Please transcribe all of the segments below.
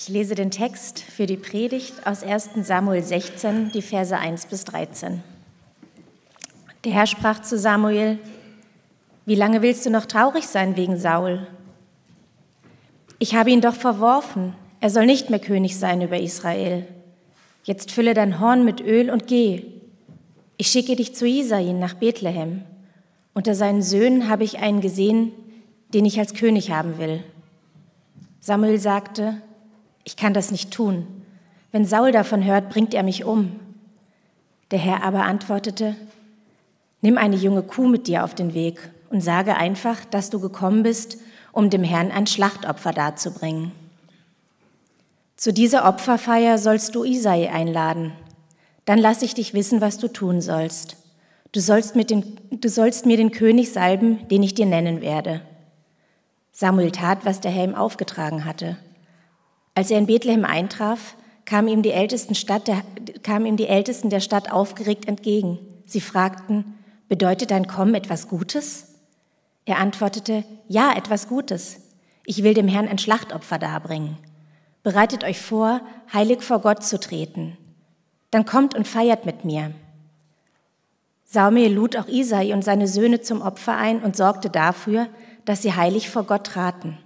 Ich lese den Text für die Predigt aus 1 Samuel 16, die Verse 1 bis 13. Der Herr sprach zu Samuel, wie lange willst du noch traurig sein wegen Saul? Ich habe ihn doch verworfen, er soll nicht mehr König sein über Israel. Jetzt fülle dein Horn mit Öl und geh. Ich schicke dich zu Isai nach Bethlehem. Unter seinen Söhnen habe ich einen gesehen, den ich als König haben will. Samuel sagte, ich kann das nicht tun. Wenn Saul davon hört, bringt er mich um. Der Herr aber antwortete, nimm eine junge Kuh mit dir auf den Weg und sage einfach, dass du gekommen bist, um dem Herrn ein Schlachtopfer darzubringen. Zu dieser Opferfeier sollst du Isai einladen. Dann lass ich dich wissen, was du tun sollst. Du sollst, dem, du sollst mir den König salben, den ich dir nennen werde. Samuel tat, was der Herr ihm aufgetragen hatte. Als er in Bethlehem eintraf, kamen ihm die Ältesten, der, kamen ihm die Ältesten der Stadt aufgeregt entgegen. Sie fragten, bedeutet dein Kommen etwas Gutes? Er antwortete, ja, etwas Gutes. Ich will dem Herrn ein Schlachtopfer darbringen. Bereitet euch vor, heilig vor Gott zu treten. Dann kommt und feiert mit mir. Samuel lud auch Isai und seine Söhne zum Opfer ein und sorgte dafür, dass sie heilig vor Gott traten.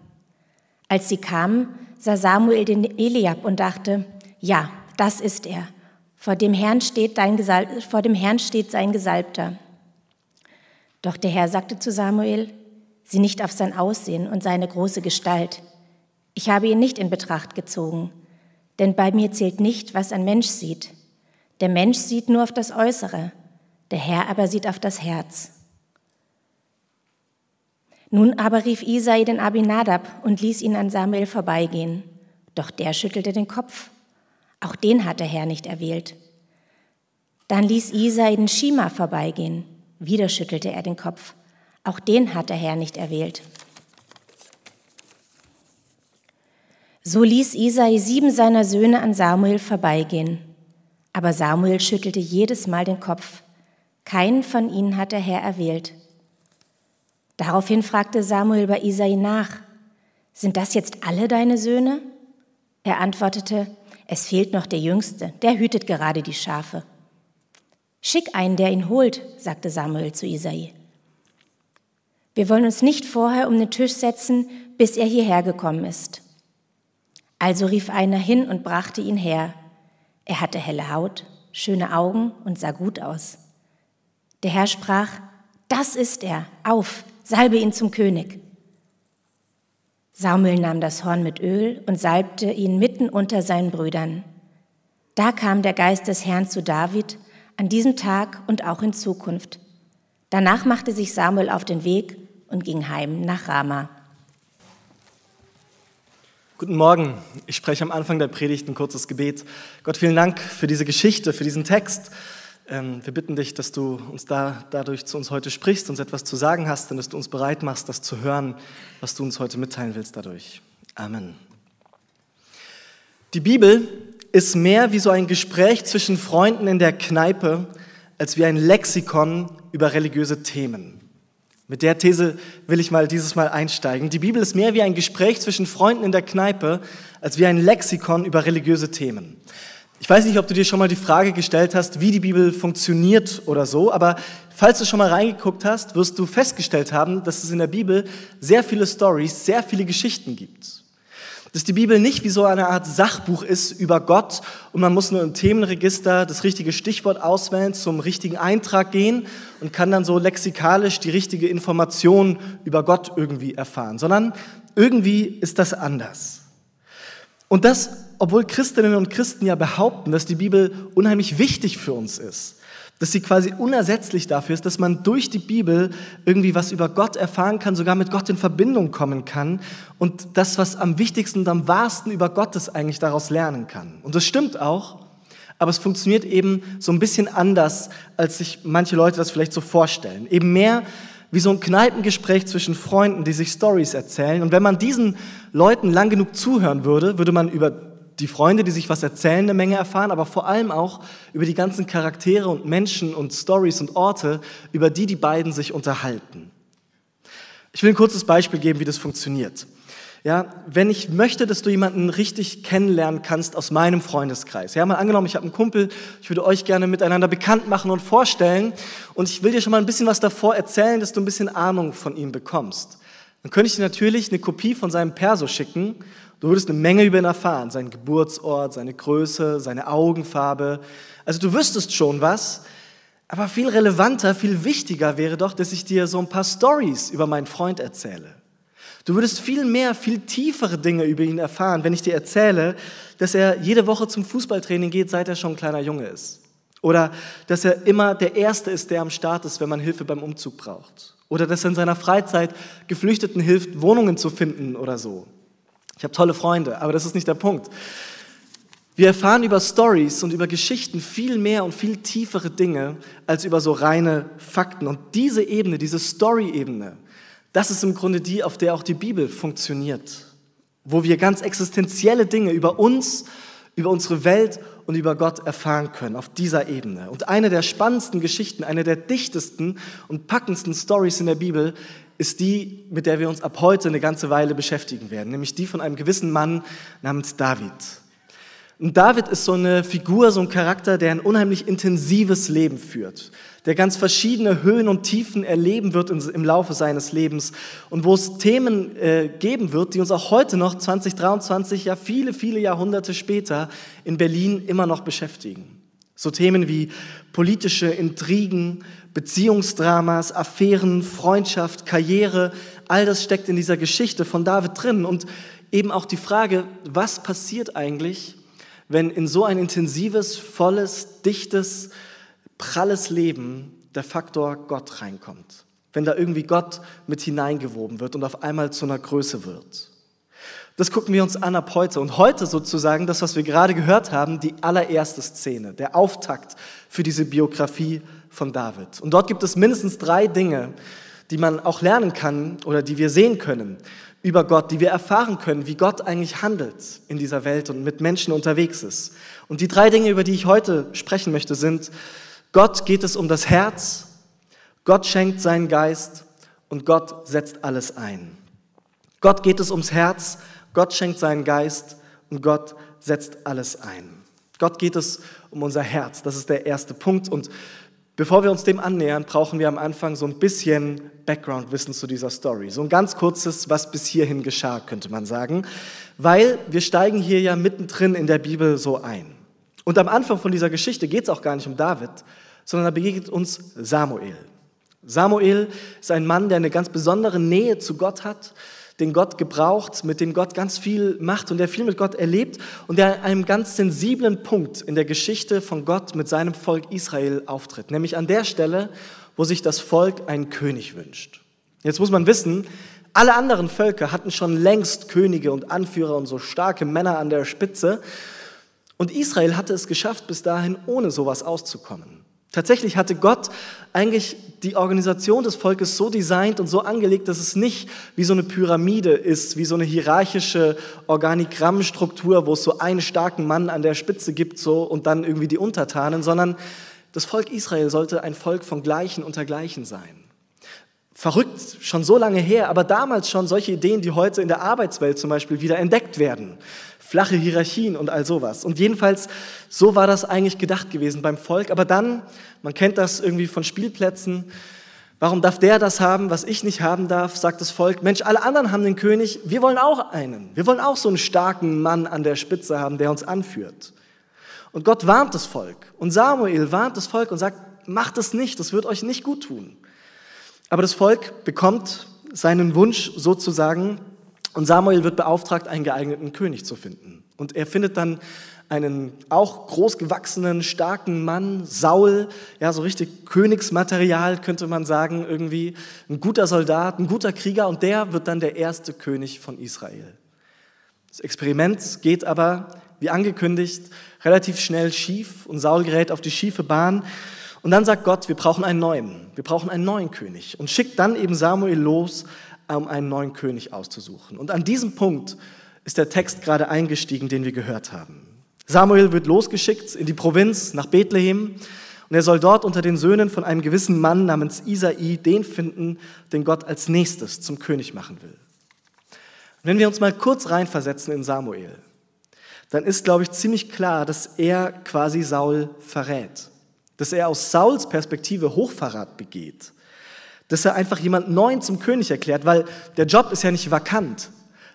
Als sie kamen, sah Samuel den Eliab und dachte, ja, das ist er. Vor dem, Herrn steht dein vor dem Herrn steht sein Gesalbter. Doch der Herr sagte zu Samuel, sieh nicht auf sein Aussehen und seine große Gestalt. Ich habe ihn nicht in Betracht gezogen, denn bei mir zählt nicht, was ein Mensch sieht. Der Mensch sieht nur auf das Äußere, der Herr aber sieht auf das Herz. Nun aber rief Isai den Abinadab und ließ ihn an Samuel vorbeigehen. Doch der schüttelte den Kopf. Auch den hat der Herr nicht erwählt. Dann ließ Isai den Schima vorbeigehen. Wieder schüttelte er den Kopf. Auch den hat der Herr nicht erwählt. So ließ Isai sieben seiner Söhne an Samuel vorbeigehen. Aber Samuel schüttelte jedes Mal den Kopf. Keinen von ihnen hat der Herr erwählt. Daraufhin fragte Samuel bei Isai nach, sind das jetzt alle deine Söhne? Er antwortete, es fehlt noch der Jüngste, der hütet gerade die Schafe. Schick einen, der ihn holt, sagte Samuel zu Isai. Wir wollen uns nicht vorher um den Tisch setzen, bis er hierher gekommen ist. Also rief einer hin und brachte ihn her. Er hatte helle Haut, schöne Augen und sah gut aus. Der Herr sprach, das ist er, auf, salbe ihn zum König. Samuel nahm das Horn mit Öl und salbte ihn mitten unter seinen Brüdern. Da kam der Geist des Herrn zu David an diesem Tag und auch in Zukunft. Danach machte sich Samuel auf den Weg und ging heim nach Rama. Guten Morgen. Ich spreche am Anfang der Predigt ein kurzes Gebet. Gott, vielen Dank für diese Geschichte, für diesen Text. Ähm, wir bitten dich, dass du uns da dadurch zu uns heute sprichst, uns etwas zu sagen hast und dass du uns bereit machst, das zu hören, was du uns heute mitteilen willst dadurch. Amen. Die Bibel ist mehr wie so ein Gespräch zwischen Freunden in der Kneipe, als wie ein Lexikon über religiöse Themen. Mit der These will ich mal dieses Mal einsteigen. Die Bibel ist mehr wie ein Gespräch zwischen Freunden in der Kneipe, als wie ein Lexikon über religiöse Themen. Ich weiß nicht, ob du dir schon mal die Frage gestellt hast, wie die Bibel funktioniert oder so, aber falls du schon mal reingeguckt hast, wirst du festgestellt haben, dass es in der Bibel sehr viele Stories, sehr viele Geschichten gibt. Dass die Bibel nicht wie so eine Art Sachbuch ist über Gott und man muss nur im Themenregister das richtige Stichwort auswählen, zum richtigen Eintrag gehen und kann dann so lexikalisch die richtige Information über Gott irgendwie erfahren, sondern irgendwie ist das anders. Und das, obwohl Christinnen und Christen ja behaupten, dass die Bibel unheimlich wichtig für uns ist, dass sie quasi unersetzlich dafür ist, dass man durch die Bibel irgendwie was über Gott erfahren kann, sogar mit Gott in Verbindung kommen kann und das, was am wichtigsten und am wahrsten über Gottes eigentlich daraus lernen kann. Und das stimmt auch, aber es funktioniert eben so ein bisschen anders, als sich manche Leute das vielleicht so vorstellen. Eben mehr wie so ein Kneipengespräch zwischen Freunden, die sich Stories erzählen. Und wenn man diesen Leuten lang genug zuhören würde, würde man über die Freunde, die sich was erzählen, eine Menge erfahren, aber vor allem auch über die ganzen Charaktere und Menschen und Stories und Orte, über die die beiden sich unterhalten. Ich will ein kurzes Beispiel geben, wie das funktioniert. Ja, wenn ich möchte, dass du jemanden richtig kennenlernen kannst aus meinem Freundeskreis. Ja, mal angenommen, ich habe einen Kumpel, ich würde euch gerne miteinander bekannt machen und vorstellen und ich will dir schon mal ein bisschen was davor erzählen, dass du ein bisschen Ahnung von ihm bekommst. Dann könnte ich dir natürlich eine Kopie von seinem Perso schicken. Du würdest eine Menge über ihn erfahren, seinen Geburtsort, seine Größe, seine Augenfarbe. Also du wüsstest schon was, aber viel relevanter, viel wichtiger wäre doch, dass ich dir so ein paar Stories über meinen Freund erzähle. Du würdest viel mehr, viel tiefere Dinge über ihn erfahren, wenn ich dir erzähle, dass er jede Woche zum Fußballtraining geht, seit er schon ein kleiner Junge ist. Oder dass er immer der Erste ist, der am Start ist, wenn man Hilfe beim Umzug braucht. Oder dass er in seiner Freizeit Geflüchteten hilft, Wohnungen zu finden oder so. Ich habe tolle Freunde, aber das ist nicht der Punkt. Wir erfahren über Stories und über Geschichten viel mehr und viel tiefere Dinge als über so reine Fakten. Und diese Ebene, diese Story-Ebene, das ist im Grunde die, auf der auch die Bibel funktioniert, wo wir ganz existenzielle Dinge über uns, über unsere Welt und über Gott erfahren können, auf dieser Ebene. Und eine der spannendsten Geschichten, eine der dichtesten und packendsten Stories in der Bibel ist die, mit der wir uns ab heute eine ganze Weile beschäftigen werden, nämlich die von einem gewissen Mann namens David. Und David ist so eine Figur, so ein Charakter, der ein unheimlich intensives Leben führt der ganz verschiedene Höhen und Tiefen erleben wird im Laufe seines Lebens und wo es Themen äh, geben wird, die uns auch heute noch 2023, ja viele, viele Jahrhunderte später in Berlin immer noch beschäftigen. So Themen wie politische Intrigen, Beziehungsdramas, Affären, Freundschaft, Karriere, all das steckt in dieser Geschichte von David drin und eben auch die Frage, was passiert eigentlich, wenn in so ein intensives, volles, dichtes, pralles Leben der Faktor Gott reinkommt. Wenn da irgendwie Gott mit hineingewoben wird und auf einmal zu einer Größe wird. Das gucken wir uns an ab heute. Und heute sozusagen, das, was wir gerade gehört haben, die allererste Szene, der Auftakt für diese Biografie von David. Und dort gibt es mindestens drei Dinge, die man auch lernen kann oder die wir sehen können über Gott, die wir erfahren können, wie Gott eigentlich handelt in dieser Welt und mit Menschen unterwegs ist. Und die drei Dinge, über die ich heute sprechen möchte, sind Gott geht es um das Herz, Gott schenkt seinen Geist und Gott setzt alles ein. Gott geht es ums Herz, Gott schenkt seinen Geist und Gott setzt alles ein. Gott geht es um unser Herz, das ist der erste Punkt. Und bevor wir uns dem annähern, brauchen wir am Anfang so ein bisschen Background-Wissen zu dieser Story. So ein ganz kurzes, was bis hierhin geschah, könnte man sagen. Weil wir steigen hier ja mittendrin in der Bibel so ein. Und am Anfang von dieser Geschichte geht es auch gar nicht um David, sondern da begegnet uns Samuel. Samuel ist ein Mann, der eine ganz besondere Nähe zu Gott hat, den Gott gebraucht, mit dem Gott ganz viel macht und der viel mit Gott erlebt und der an einem ganz sensiblen Punkt in der Geschichte von Gott mit seinem Volk Israel auftritt, nämlich an der Stelle, wo sich das Volk einen König wünscht. Jetzt muss man wissen, alle anderen Völker hatten schon längst Könige und Anführer und so starke Männer an der Spitze und Israel hatte es geschafft, bis dahin ohne sowas auszukommen. Tatsächlich hatte Gott eigentlich die Organisation des Volkes so designt und so angelegt, dass es nicht wie so eine Pyramide ist, wie so eine hierarchische Organigrammstruktur, wo es so einen starken Mann an der Spitze gibt so, und dann irgendwie die Untertanen, sondern das Volk Israel sollte ein Volk von Gleichen unter Gleichen sein. Verrückt, schon so lange her, aber damals schon solche Ideen, die heute in der Arbeitswelt zum Beispiel wieder entdeckt werden flache Hierarchien und all sowas. Und jedenfalls, so war das eigentlich gedacht gewesen beim Volk. Aber dann, man kennt das irgendwie von Spielplätzen, warum darf der das haben, was ich nicht haben darf, sagt das Volk. Mensch, alle anderen haben den König, wir wollen auch einen. Wir wollen auch so einen starken Mann an der Spitze haben, der uns anführt. Und Gott warnt das Volk. Und Samuel warnt das Volk und sagt, macht es nicht, das wird euch nicht gut tun. Aber das Volk bekommt seinen Wunsch sozusagen und Samuel wird beauftragt, einen geeigneten König zu finden. Und er findet dann einen auch großgewachsenen, starken Mann, Saul, ja, so richtig Königsmaterial könnte man sagen, irgendwie ein guter Soldat, ein guter Krieger und der wird dann der erste König von Israel. Das Experiment geht aber, wie angekündigt, relativ schnell schief und Saul gerät auf die schiefe Bahn. Und dann sagt Gott, wir brauchen einen neuen, wir brauchen einen neuen König und schickt dann eben Samuel los um einen neuen König auszusuchen. Und an diesem Punkt ist der Text gerade eingestiegen, den wir gehört haben. Samuel wird losgeschickt in die Provinz nach Bethlehem und er soll dort unter den Söhnen von einem gewissen Mann namens Isai den finden, den Gott als nächstes zum König machen will. Wenn wir uns mal kurz reinversetzen in Samuel, dann ist, glaube ich, ziemlich klar, dass er quasi Saul verrät. Dass er aus Sauls Perspektive Hochverrat begeht. Dass er einfach jemand Neuen zum König erklärt, weil der Job ist ja nicht vakant.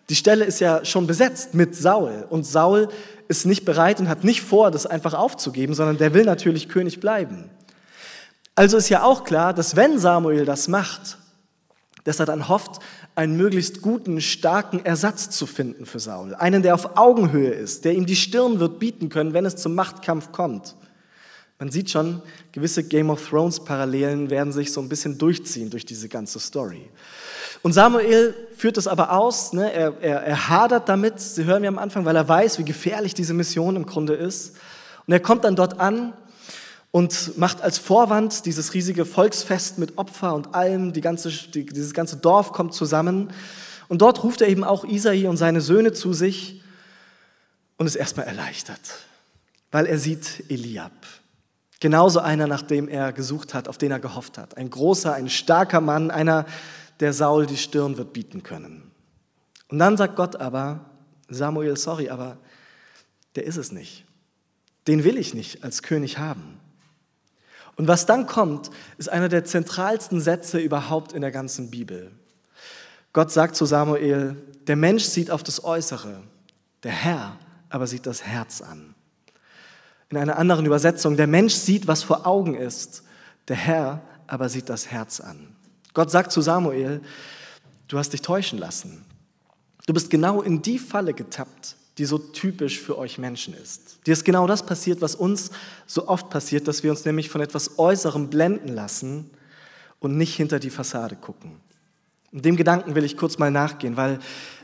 Die Stelle ist ja schon besetzt mit Saul. Und Saul ist nicht bereit und hat nicht vor, das einfach aufzugeben, sondern der will natürlich König bleiben. Also ist ja auch klar, dass wenn Samuel das macht, dass er dann hofft, einen möglichst guten, starken Ersatz zu finden für Saul. Einen, der auf Augenhöhe ist, der ihm die Stirn wird bieten können, wenn es zum Machtkampf kommt. Man sieht schon, gewisse Game of Thrones Parallelen werden sich so ein bisschen durchziehen durch diese ganze Story. Und Samuel führt es aber aus, ne? er, er, er hadert damit, Sie hören wir am Anfang, weil er weiß, wie gefährlich diese Mission im Grunde ist. Und er kommt dann dort an und macht als Vorwand dieses riesige Volksfest mit Opfer und allem, die ganze, die, dieses ganze Dorf kommt zusammen. Und dort ruft er eben auch Isai und seine Söhne zu sich und ist erstmal erleichtert, weil er sieht Eliab. Genauso einer, nach dem er gesucht hat, auf den er gehofft hat. Ein großer, ein starker Mann, einer, der Saul die Stirn wird bieten können. Und dann sagt Gott aber, Samuel, sorry, aber der ist es nicht. Den will ich nicht als König haben. Und was dann kommt, ist einer der zentralsten Sätze überhaupt in der ganzen Bibel. Gott sagt zu Samuel, der Mensch sieht auf das Äußere, der Herr aber sieht das Herz an. In einer anderen Übersetzung, der Mensch sieht, was vor Augen ist, der Herr aber sieht das Herz an. Gott sagt zu Samuel, du hast dich täuschen lassen. Du bist genau in die Falle getappt, die so typisch für euch Menschen ist. Dir ist genau das passiert, was uns so oft passiert, dass wir uns nämlich von etwas Äußerem blenden lassen und nicht hinter die Fassade gucken. Und dem Gedanken will ich kurz mal nachgehen, weil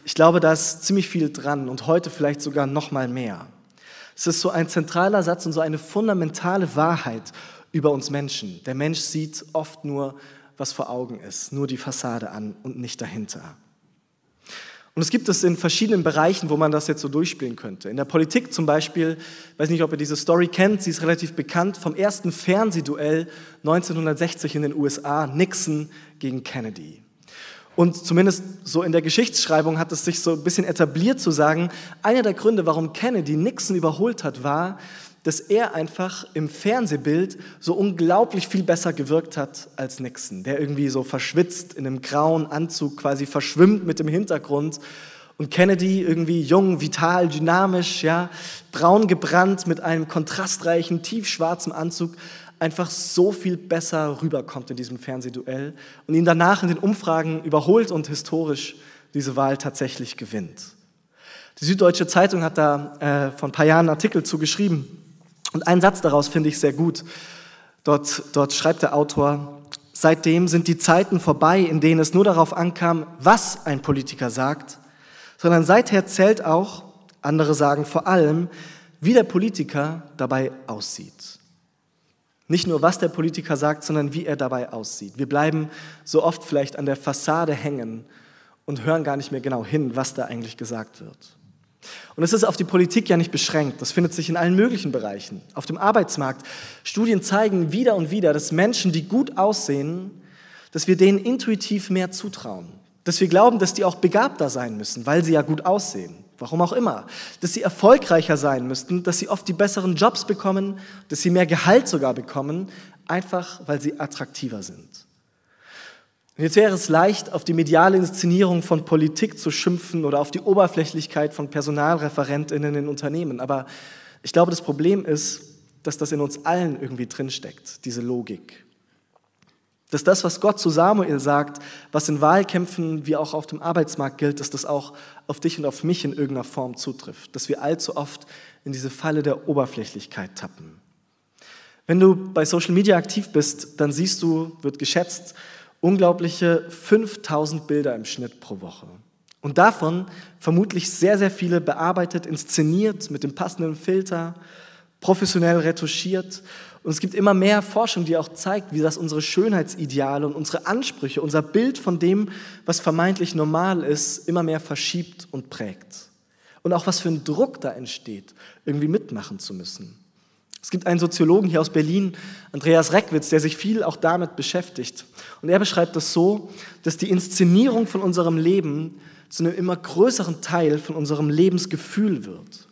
ich glaube, da ist ziemlich viel dran und heute vielleicht sogar noch mal mehr. Es ist so ein zentraler Satz und so eine fundamentale Wahrheit über uns Menschen. Der Mensch sieht oft nur, was vor Augen ist, nur die Fassade an und nicht dahinter. Und es gibt es in verschiedenen Bereichen, wo man das jetzt so durchspielen könnte. In der Politik zum Beispiel, ich weiß nicht, ob ihr diese Story kennt, sie ist relativ bekannt, vom ersten Fernsehduell 1960 in den USA, Nixon gegen Kennedy. Und zumindest so in der Geschichtsschreibung hat es sich so ein bisschen etabliert zu sagen, einer der Gründe, warum Kennedy Nixon überholt hat, war, dass er einfach im Fernsehbild so unglaublich viel besser gewirkt hat als Nixon, der irgendwie so verschwitzt in einem grauen Anzug quasi verschwimmt mit dem Hintergrund. Und Kennedy irgendwie jung, vital, dynamisch, ja, braun gebrannt mit einem kontrastreichen, tiefschwarzen Anzug einfach so viel besser rüberkommt in diesem Fernsehduell und ihn danach in den Umfragen überholt und historisch diese Wahl tatsächlich gewinnt. Die Süddeutsche Zeitung hat da äh, vor ein paar Jahren einen Artikel zugeschrieben und ein Satz daraus finde ich sehr gut. Dort, dort schreibt der Autor, seitdem sind die Zeiten vorbei, in denen es nur darauf ankam, was ein Politiker sagt, sondern seither zählt auch, andere sagen vor allem, wie der Politiker dabei aussieht. Nicht nur, was der Politiker sagt, sondern wie er dabei aussieht. Wir bleiben so oft vielleicht an der Fassade hängen und hören gar nicht mehr genau hin, was da eigentlich gesagt wird. Und es ist auf die Politik ja nicht beschränkt. Das findet sich in allen möglichen Bereichen. Auf dem Arbeitsmarkt. Studien zeigen wieder und wieder, dass Menschen, die gut aussehen, dass wir denen intuitiv mehr zutrauen. Dass wir glauben, dass die auch begabter sein müssen, weil sie ja gut aussehen. Warum auch immer. Dass sie erfolgreicher sein müssten, dass sie oft die besseren Jobs bekommen, dass sie mehr Gehalt sogar bekommen, einfach weil sie attraktiver sind. Und jetzt wäre es leicht, auf die mediale Inszenierung von Politik zu schimpfen oder auf die Oberflächlichkeit von Personalreferentinnen in Unternehmen. Aber ich glaube, das Problem ist, dass das in uns allen irgendwie drinsteckt, diese Logik. Dass das, was Gott zu Samuel sagt, was in Wahlkämpfen wie auch auf dem Arbeitsmarkt gilt, dass das auch auf dich und auf mich in irgendeiner Form zutrifft. Dass wir allzu oft in diese Falle der Oberflächlichkeit tappen. Wenn du bei Social Media aktiv bist, dann siehst du, wird geschätzt, unglaubliche 5000 Bilder im Schnitt pro Woche. Und davon vermutlich sehr, sehr viele bearbeitet, inszeniert, mit dem passenden Filter, professionell retuschiert. Und es gibt immer mehr Forschung, die auch zeigt, wie das unsere Schönheitsideale und unsere Ansprüche, unser Bild von dem, was vermeintlich normal ist, immer mehr verschiebt und prägt. Und auch was für ein Druck da entsteht, irgendwie mitmachen zu müssen. Es gibt einen Soziologen hier aus Berlin, Andreas Reckwitz, der sich viel auch damit beschäftigt. Und er beschreibt das so, dass die Inszenierung von unserem Leben zu einem immer größeren Teil von unserem Lebensgefühl wird.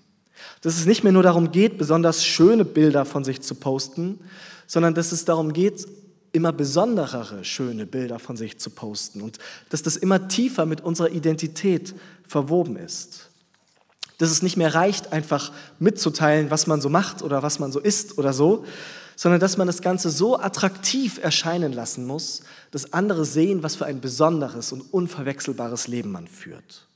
Dass es nicht mehr nur darum geht, besonders schöne Bilder von sich zu posten, sondern dass es darum geht, immer besonderere schöne Bilder von sich zu posten und dass das immer tiefer mit unserer Identität verwoben ist. Dass es nicht mehr reicht, einfach mitzuteilen, was man so macht oder was man so isst oder so, sondern dass man das Ganze so attraktiv erscheinen lassen muss, dass andere sehen, was für ein besonderes und unverwechselbares Leben man führt.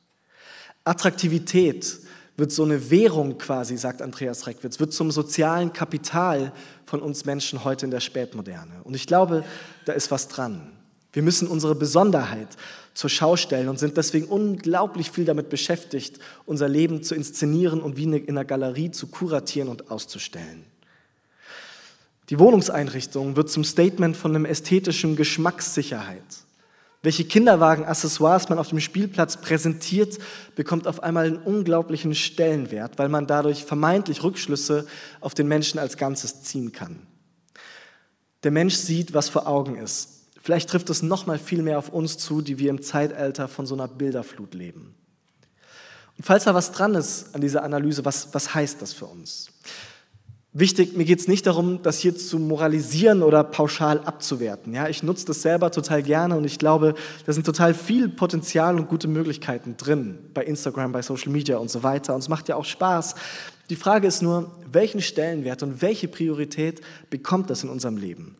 Attraktivität wird so eine Währung quasi, sagt Andreas Reckwitz, wird zum sozialen Kapital von uns Menschen heute in der Spätmoderne. Und ich glaube, da ist was dran. Wir müssen unsere Besonderheit zur Schau stellen und sind deswegen unglaublich viel damit beschäftigt, unser Leben zu inszenieren und wie in einer Galerie zu kuratieren und auszustellen. Die Wohnungseinrichtung wird zum Statement von einem ästhetischen Geschmackssicherheit. Welche Kinderwagen-Accessoires man auf dem Spielplatz präsentiert, bekommt auf einmal einen unglaublichen Stellenwert, weil man dadurch vermeintlich Rückschlüsse auf den Menschen als Ganzes ziehen kann. Der Mensch sieht, was vor Augen ist. Vielleicht trifft es noch mal viel mehr auf uns zu, die wir im Zeitalter von so einer Bilderflut leben. Und falls da was dran ist an dieser Analyse, was, was heißt das für uns? Wichtig, mir geht es nicht darum, das hier zu moralisieren oder pauschal abzuwerten. Ja, ich nutze das selber total gerne und ich glaube, da sind total viel Potenzial und gute Möglichkeiten drin bei Instagram, bei Social Media und so weiter. Und es macht ja auch Spaß. Die Frage ist nur, welchen Stellenwert und welche Priorität bekommt das in unserem Leben?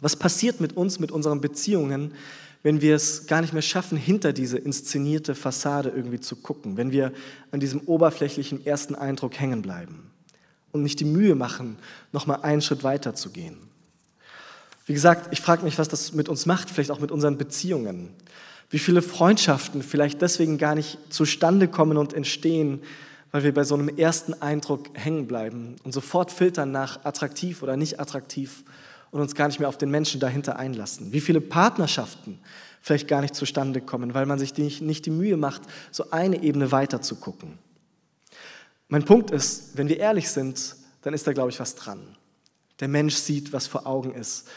Was passiert mit uns, mit unseren Beziehungen, wenn wir es gar nicht mehr schaffen, hinter diese inszenierte Fassade irgendwie zu gucken, wenn wir an diesem oberflächlichen ersten Eindruck hängen bleiben? Und nicht die Mühe machen, nochmal einen Schritt weiter zu gehen. Wie gesagt, ich frage mich, was das mit uns macht, vielleicht auch mit unseren Beziehungen. Wie viele Freundschaften vielleicht deswegen gar nicht zustande kommen und entstehen, weil wir bei so einem ersten Eindruck hängen bleiben und sofort filtern nach attraktiv oder nicht attraktiv und uns gar nicht mehr auf den Menschen dahinter einlassen. Wie viele Partnerschaften vielleicht gar nicht zustande kommen, weil man sich nicht die Mühe macht, so eine Ebene weiter zu gucken. Mein Punkt ist, wenn wir ehrlich sind, dann ist da, glaube ich, was dran. Der Mensch sieht, was vor Augen ist.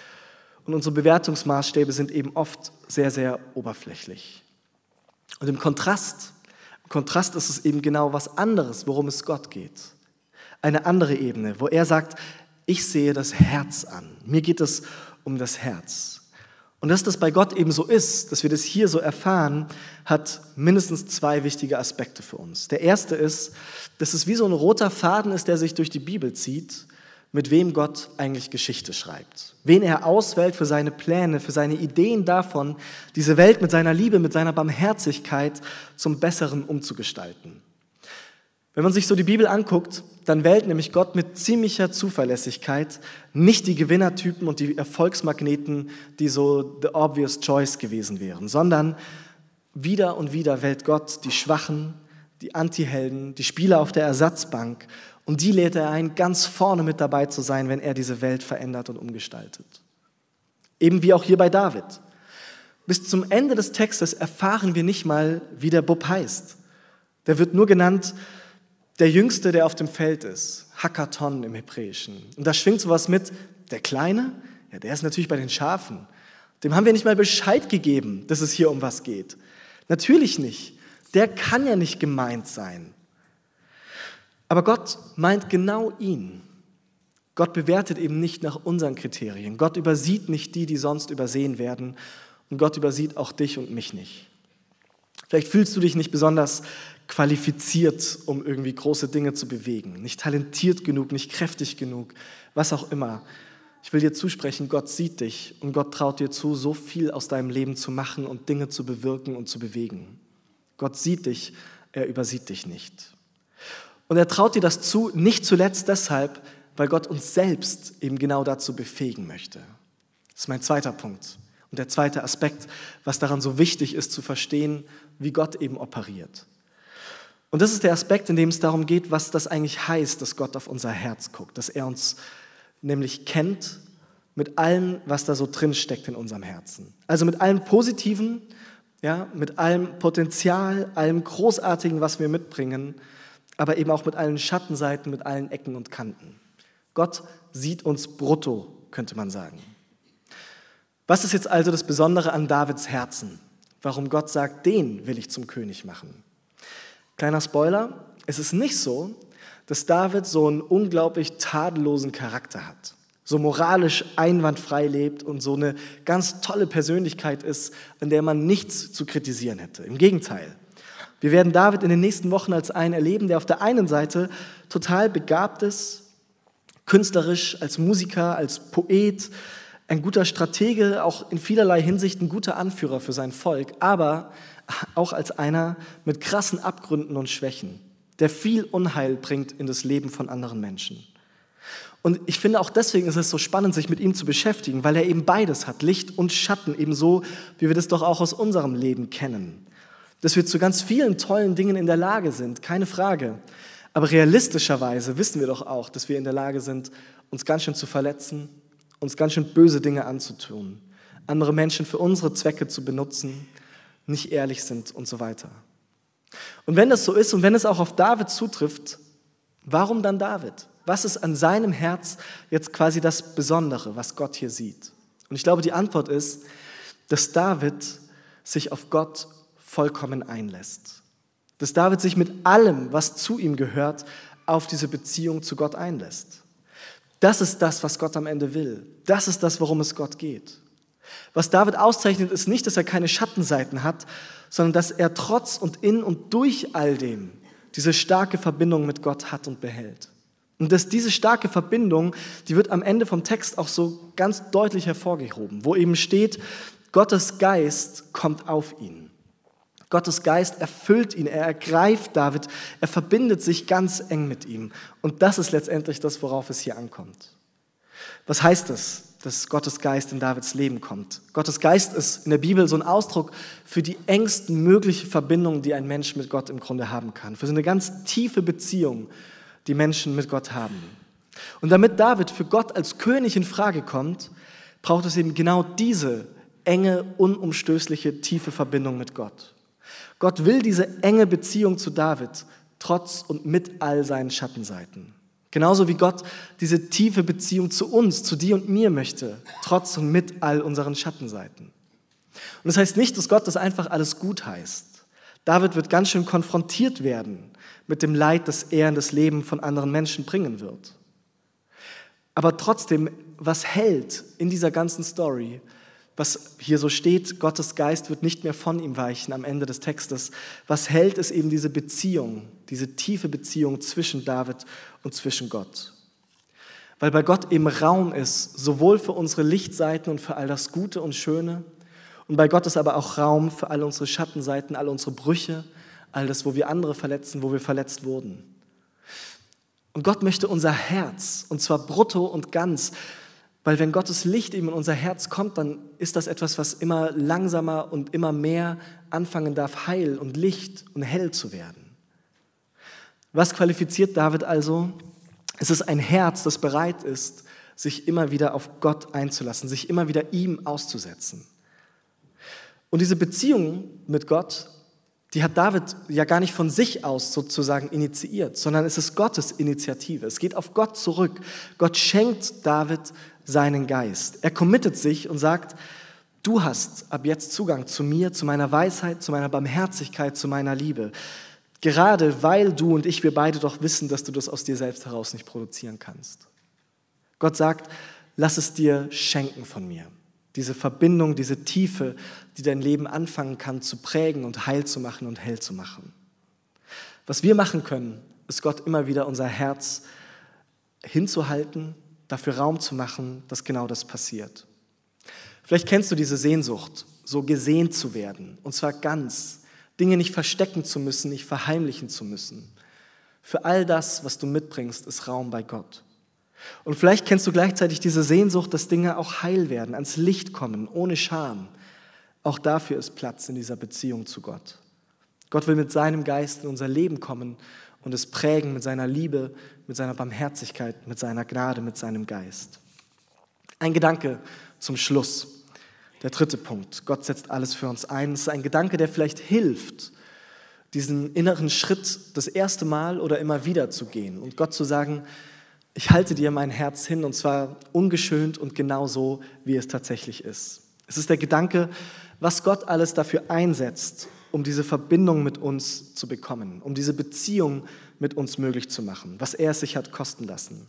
Und unsere Bewertungsmaßstäbe sind eben oft sehr, sehr oberflächlich. Und im Kontrast, im Kontrast ist es eben genau was anderes, worum es Gott geht. Eine andere Ebene, wo er sagt, ich sehe das Herz an. Mir geht es um das Herz. Und dass das bei Gott eben so ist, dass wir das hier so erfahren, hat mindestens zwei wichtige Aspekte für uns. Der erste ist, dass es wie so ein roter Faden ist, der sich durch die Bibel zieht, mit wem Gott eigentlich Geschichte schreibt. Wen er auswählt für seine Pläne, für seine Ideen davon, diese Welt mit seiner Liebe, mit seiner Barmherzigkeit zum Besseren umzugestalten. Wenn man sich so die Bibel anguckt, dann wählt nämlich Gott mit ziemlicher Zuverlässigkeit nicht die Gewinnertypen und die Erfolgsmagneten, die so the obvious choice gewesen wären, sondern wieder und wieder wählt Gott die Schwachen, die Antihelden, die Spieler auf der Ersatzbank und die lädt er ein, ganz vorne mit dabei zu sein, wenn er diese Welt verändert und umgestaltet. Eben wie auch hier bei David. Bis zum Ende des Textes erfahren wir nicht mal, wie der Bub heißt. Der wird nur genannt der Jüngste, der auf dem Feld ist, Hackathon im Hebräischen. Und da schwingt sowas mit, der Kleine, ja, der ist natürlich bei den Schafen. Dem haben wir nicht mal Bescheid gegeben, dass es hier um was geht. Natürlich nicht. Der kann ja nicht gemeint sein. Aber Gott meint genau ihn. Gott bewertet eben nicht nach unseren Kriterien. Gott übersieht nicht die, die sonst übersehen werden. Und Gott übersieht auch dich und mich nicht. Vielleicht fühlst du dich nicht besonders qualifiziert, um irgendwie große Dinge zu bewegen, nicht talentiert genug, nicht kräftig genug, was auch immer. Ich will dir zusprechen, Gott sieht dich und Gott traut dir zu, so viel aus deinem Leben zu machen und Dinge zu bewirken und zu bewegen. Gott sieht dich, er übersieht dich nicht. Und er traut dir das zu, nicht zuletzt deshalb, weil Gott uns selbst eben genau dazu befähigen möchte. Das ist mein zweiter Punkt. Und der zweite Aspekt, was daran so wichtig ist zu verstehen, wie Gott eben operiert. Und das ist der Aspekt, in dem es darum geht, was das eigentlich heißt, dass Gott auf unser Herz guckt, dass er uns nämlich kennt mit allem, was da so drin steckt in unserem Herzen. Also mit allem Positiven, ja, mit allem Potenzial, allem Großartigen, was wir mitbringen, aber eben auch mit allen Schattenseiten, mit allen Ecken und Kanten. Gott sieht uns brutto, könnte man sagen. Was ist jetzt also das Besondere an Davids Herzen? warum Gott sagt, den will ich zum König machen. Kleiner Spoiler, es ist nicht so, dass David so einen unglaublich tadellosen Charakter hat, so moralisch einwandfrei lebt und so eine ganz tolle Persönlichkeit ist, an der man nichts zu kritisieren hätte. Im Gegenteil. Wir werden David in den nächsten Wochen als einen erleben, der auf der einen Seite total begabt ist, künstlerisch, als Musiker, als Poet, ein guter Stratege, auch in vielerlei Hinsicht ein guter Anführer für sein Volk, aber auch als einer mit krassen Abgründen und Schwächen, der viel Unheil bringt in das Leben von anderen Menschen. Und ich finde auch deswegen ist es so spannend, sich mit ihm zu beschäftigen, weil er eben beides hat, Licht und Schatten, ebenso wie wir das doch auch aus unserem Leben kennen. Dass wir zu ganz vielen tollen Dingen in der Lage sind, keine Frage. Aber realistischerweise wissen wir doch auch, dass wir in der Lage sind, uns ganz schön zu verletzen, uns ganz schön böse Dinge anzutun, andere Menschen für unsere Zwecke zu benutzen, nicht ehrlich sind und so weiter. Und wenn das so ist und wenn es auch auf David zutrifft, warum dann David? Was ist an seinem Herz jetzt quasi das Besondere, was Gott hier sieht? Und ich glaube, die Antwort ist, dass David sich auf Gott vollkommen einlässt. Dass David sich mit allem, was zu ihm gehört, auf diese Beziehung zu Gott einlässt. Das ist das, was Gott am Ende will. Das ist das, worum es Gott geht. Was David auszeichnet, ist nicht, dass er keine Schattenseiten hat, sondern dass er trotz und in und durch all dem diese starke Verbindung mit Gott hat und behält. Und dass diese starke Verbindung, die wird am Ende vom Text auch so ganz deutlich hervorgehoben, wo eben steht, Gottes Geist kommt auf ihn. Gottes Geist erfüllt ihn, er ergreift David, er verbindet sich ganz eng mit ihm. Und das ist letztendlich das, worauf es hier ankommt. Was heißt das, dass Gottes Geist in Davids Leben kommt? Gottes Geist ist in der Bibel so ein Ausdruck für die engsten mögliche Verbindung, die ein Mensch mit Gott im Grunde haben kann. Für so eine ganz tiefe Beziehung, die Menschen mit Gott haben. Und damit David für Gott als König in Frage kommt, braucht es eben genau diese enge, unumstößliche, tiefe Verbindung mit Gott. Gott will diese enge Beziehung zu David, trotz und mit all seinen Schattenseiten. Genauso wie Gott diese tiefe Beziehung zu uns, zu dir und mir möchte, trotz und mit all unseren Schattenseiten. Und das heißt nicht, dass Gott das einfach alles gut heißt. David wird ganz schön konfrontiert werden mit dem Leid, das er in das Leben von anderen Menschen bringen wird. Aber trotzdem, was hält in dieser ganzen Story, was hier so steht, Gottes Geist wird nicht mehr von ihm weichen am Ende des Textes. Was hält es eben diese Beziehung, diese tiefe Beziehung zwischen David und zwischen Gott? Weil bei Gott eben Raum ist, sowohl für unsere Lichtseiten und für all das Gute und Schöne, und bei Gott ist aber auch Raum für all unsere Schattenseiten, all unsere Brüche, all das, wo wir andere verletzen, wo wir verletzt wurden. Und Gott möchte unser Herz, und zwar brutto und ganz, weil wenn Gottes Licht eben in unser Herz kommt, dann ist das etwas, was immer langsamer und immer mehr anfangen darf, heil und Licht und hell zu werden. Was qualifiziert David also? Es ist ein Herz, das bereit ist, sich immer wieder auf Gott einzulassen, sich immer wieder ihm auszusetzen. Und diese Beziehung mit Gott, die hat David ja gar nicht von sich aus sozusagen initiiert, sondern es ist Gottes Initiative. Es geht auf Gott zurück. Gott schenkt David seinen Geist. Er committet sich und sagt, du hast ab jetzt Zugang zu mir, zu meiner Weisheit, zu meiner Barmherzigkeit, zu meiner Liebe. Gerade weil du und ich, wir beide doch wissen, dass du das aus dir selbst heraus nicht produzieren kannst. Gott sagt, lass es dir schenken von mir. Diese Verbindung, diese Tiefe, die dein Leben anfangen kann zu prägen und heil zu machen und hell zu machen. Was wir machen können, ist Gott immer wieder unser Herz hinzuhalten dafür Raum zu machen, dass genau das passiert. Vielleicht kennst du diese Sehnsucht, so gesehen zu werden, und zwar ganz, Dinge nicht verstecken zu müssen, nicht verheimlichen zu müssen. Für all das, was du mitbringst, ist Raum bei Gott. Und vielleicht kennst du gleichzeitig diese Sehnsucht, dass Dinge auch heil werden, ans Licht kommen, ohne Scham. Auch dafür ist Platz in dieser Beziehung zu Gott. Gott will mit seinem Geist in unser Leben kommen und es prägen mit seiner Liebe, mit seiner Barmherzigkeit, mit seiner Gnade, mit seinem Geist. Ein Gedanke zum Schluss. Der dritte Punkt. Gott setzt alles für uns ein. Es ist ein Gedanke, der vielleicht hilft, diesen inneren Schritt das erste Mal oder immer wieder zu gehen und Gott zu sagen, ich halte dir mein Herz hin und zwar ungeschönt und genau so, wie es tatsächlich ist. Es ist der Gedanke, was Gott alles dafür einsetzt, um diese Verbindung mit uns zu bekommen, um diese Beziehung mit uns möglich zu machen, was er sich hat kosten lassen.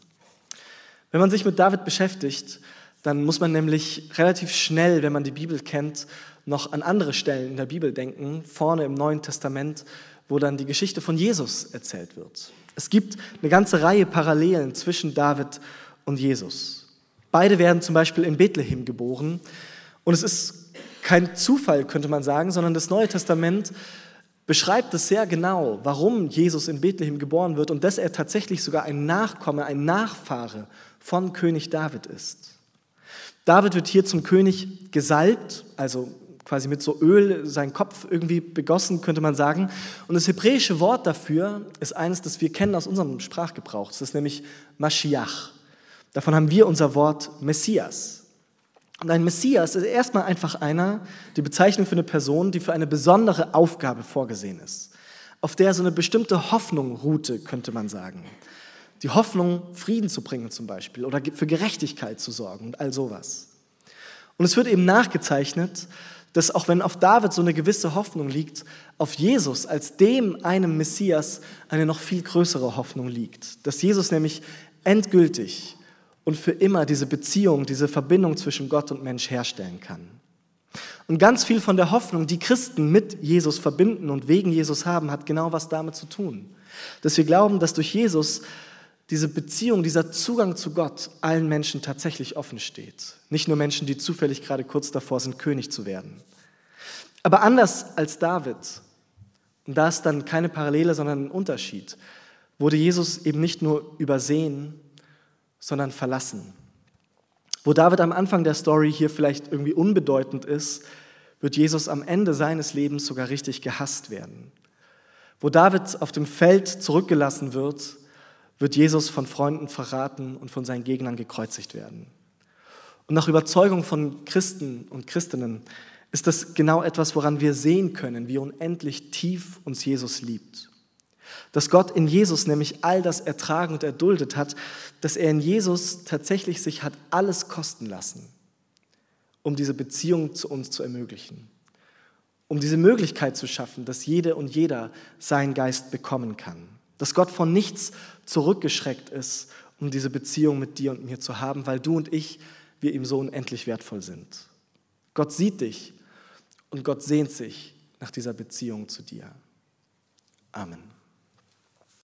Wenn man sich mit David beschäftigt, dann muss man nämlich relativ schnell, wenn man die Bibel kennt, noch an andere Stellen in der Bibel denken, vorne im Neuen Testament, wo dann die Geschichte von Jesus erzählt wird. Es gibt eine ganze Reihe Parallelen zwischen David und Jesus. Beide werden zum Beispiel in Bethlehem geboren und es ist kein Zufall, könnte man sagen, sondern das Neue Testament beschreibt es sehr genau, warum Jesus in Bethlehem geboren wird und dass er tatsächlich sogar ein Nachkomme, ein Nachfahre von König David ist. David wird hier zum König gesalbt, also quasi mit so Öl seinen Kopf irgendwie begossen, könnte man sagen. Und das hebräische Wort dafür ist eines, das wir kennen aus unserem Sprachgebrauch. Das ist nämlich Mashiach. Davon haben wir unser Wort Messias. Und ein Messias ist erstmal einfach einer, die Bezeichnung für eine Person, die für eine besondere Aufgabe vorgesehen ist, auf der so eine bestimmte Hoffnung ruhte, könnte man sagen. Die Hoffnung, Frieden zu bringen zum Beispiel oder für Gerechtigkeit zu sorgen und all sowas. Und es wird eben nachgezeichnet, dass auch wenn auf David so eine gewisse Hoffnung liegt, auf Jesus als dem einem Messias eine noch viel größere Hoffnung liegt. Dass Jesus nämlich endgültig und für immer diese Beziehung, diese Verbindung zwischen Gott und Mensch herstellen kann. Und ganz viel von der Hoffnung, die Christen mit Jesus verbinden und wegen Jesus haben, hat genau was damit zu tun. Dass wir glauben, dass durch Jesus diese Beziehung, dieser Zugang zu Gott allen Menschen tatsächlich offen steht. Nicht nur Menschen, die zufällig gerade kurz davor sind, König zu werden. Aber anders als David, und da ist dann keine Parallele, sondern ein Unterschied, wurde Jesus eben nicht nur übersehen, sondern verlassen. Wo David am Anfang der Story hier vielleicht irgendwie unbedeutend ist, wird Jesus am Ende seines Lebens sogar richtig gehasst werden. Wo David auf dem Feld zurückgelassen wird, wird Jesus von Freunden verraten und von seinen Gegnern gekreuzigt werden. Und nach Überzeugung von Christen und Christinnen ist das genau etwas, woran wir sehen können, wie unendlich tief uns Jesus liebt. Dass Gott in Jesus nämlich all das ertragen und erduldet hat, dass er in Jesus tatsächlich sich hat alles kosten lassen, um diese Beziehung zu uns zu ermöglichen, um diese Möglichkeit zu schaffen, dass jede und jeder seinen Geist bekommen kann, dass Gott von nichts zurückgeschreckt ist, um diese Beziehung mit dir und mir zu haben, weil du und ich, wir ihm so unendlich wertvoll sind. Gott sieht dich und Gott sehnt sich nach dieser Beziehung zu dir. Amen.